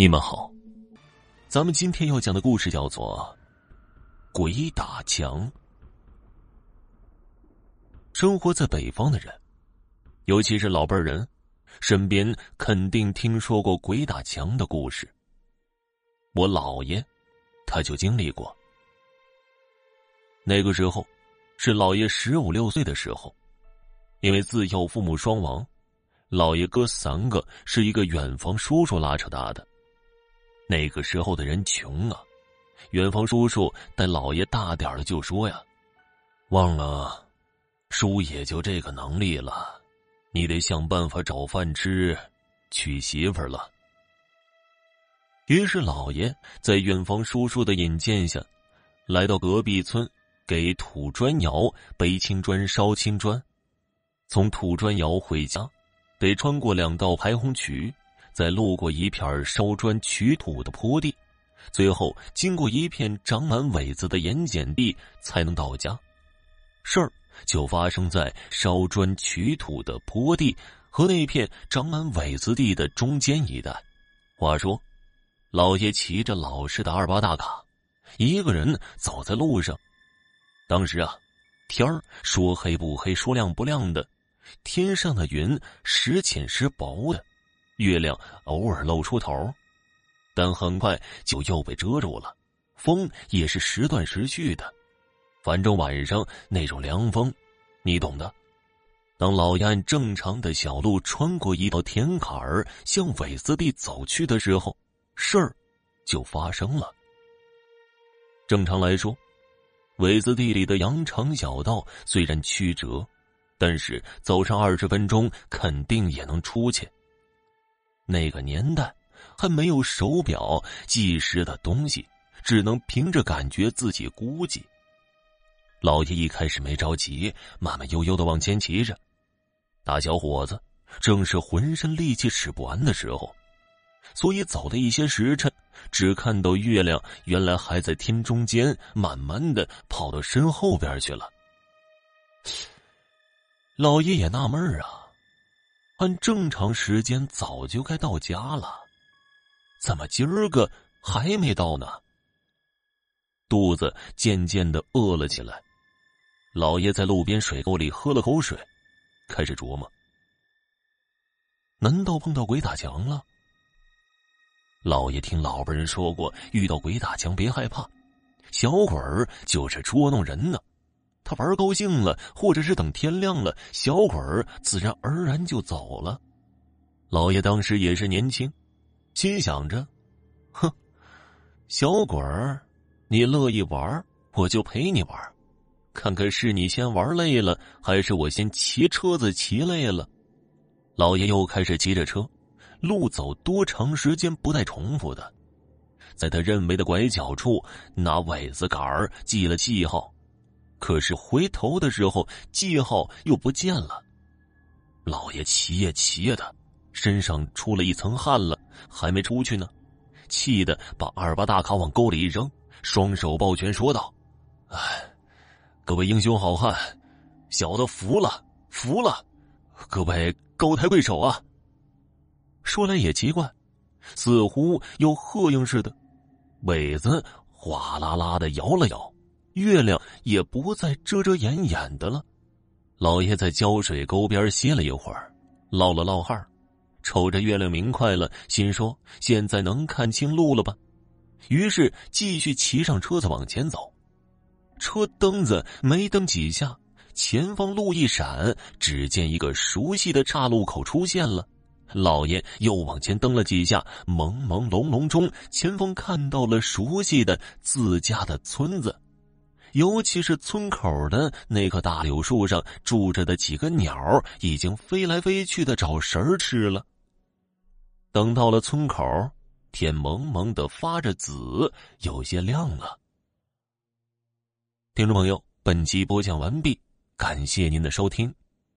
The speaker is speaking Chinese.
你们好，咱们今天要讲的故事叫做《鬼打墙》。生活在北方的人，尤其是老辈人，身边肯定听说过鬼打墙的故事。我姥爷，他就经历过。那个时候，是姥爷十五六岁的时候，因为自幼父母双亡，姥爷哥三个是一个远房叔叔拉扯大的。那个时候的人穷啊，远房叔叔带老爷大点的就说呀：“忘了，叔也就这个能力了，你得想办法找饭吃，娶媳妇了。”于是老爷在远房叔叔的引荐下，来到隔壁村，给土砖窑背青砖、烧青砖。从土砖窑回家，得穿过两道排洪渠。再路过一片烧砖取土的坡地，最后经过一片长满苇子的盐碱地，才能到家。事儿就发生在烧砖取土的坡地和那片长满苇子地的中间一带。话说，老爷骑着老式的二八大卡，一个人走在路上。当时啊，天儿说黑不黑，说亮不亮的，天上的云时浅时薄的。月亮偶尔露出头，但很快就又被遮住了。风也是时断时续的，反正晚上那种凉风，你懂的。当老爷按正常的小路穿过一道田坎儿，向苇子地走去的时候，事儿就发生了。正常来说，苇子地里的羊肠小道虽然曲折，但是走上二十分钟肯定也能出去。那个年代还没有手表计时的东西，只能凭着感觉自己估计。老爷一开始没着急，慢慢悠悠的往前骑着。大小伙子正是浑身力气使不完的时候，所以走了一些时辰，只看到月亮原来还在天中间，慢慢的跑到身后边去了。老爷也纳闷啊。按正常时间早就该到家了，怎么今儿个还没到呢？肚子渐渐的饿了起来，老爷在路边水沟里喝了口水，开始琢磨：难道碰到鬼打墙了？老爷听老辈人说过，遇到鬼打墙别害怕，小鬼儿就是捉弄人呢。他玩高兴了，或者是等天亮了，小鬼儿自然而然就走了。老爷当时也是年轻，心想着：“哼，小鬼儿，你乐意玩，我就陪你玩，看看是你先玩累了，还是我先骑车子骑累了。”老爷又开始骑着车，路走多长时间不带重复的，在他认为的拐角处，拿苇子杆儿记了记号。可是回头的时候，记号又不见了。老爷骑呀骑的，身上出了一层汗了，还没出去呢，气得把二八大卡往沟里一扔，双手抱拳说道：“哎，各位英雄好汉，小的服了，服了，各位高抬贵手啊！”说来也奇怪，似乎又喝应似的，尾子哗啦啦的摇了摇。月亮也不再遮遮掩掩的了。老爷在胶水沟边歇了一会儿，唠了唠汉瞅着月亮明快了，心说现在能看清路了吧？于是继续骑上车子往前走。车蹬子没蹬几下，前方路一闪，只见一个熟悉的岔路口出现了。老爷又往前蹬了几下，朦朦胧胧中，前方看到了熟悉的自家的村子。尤其是村口的那棵大柳树上住着的几个鸟，已经飞来飞去的找食儿吃了。等到了村口，天蒙蒙的发着紫，有些亮了。听众朋友，本集播讲完毕，感谢您的收听。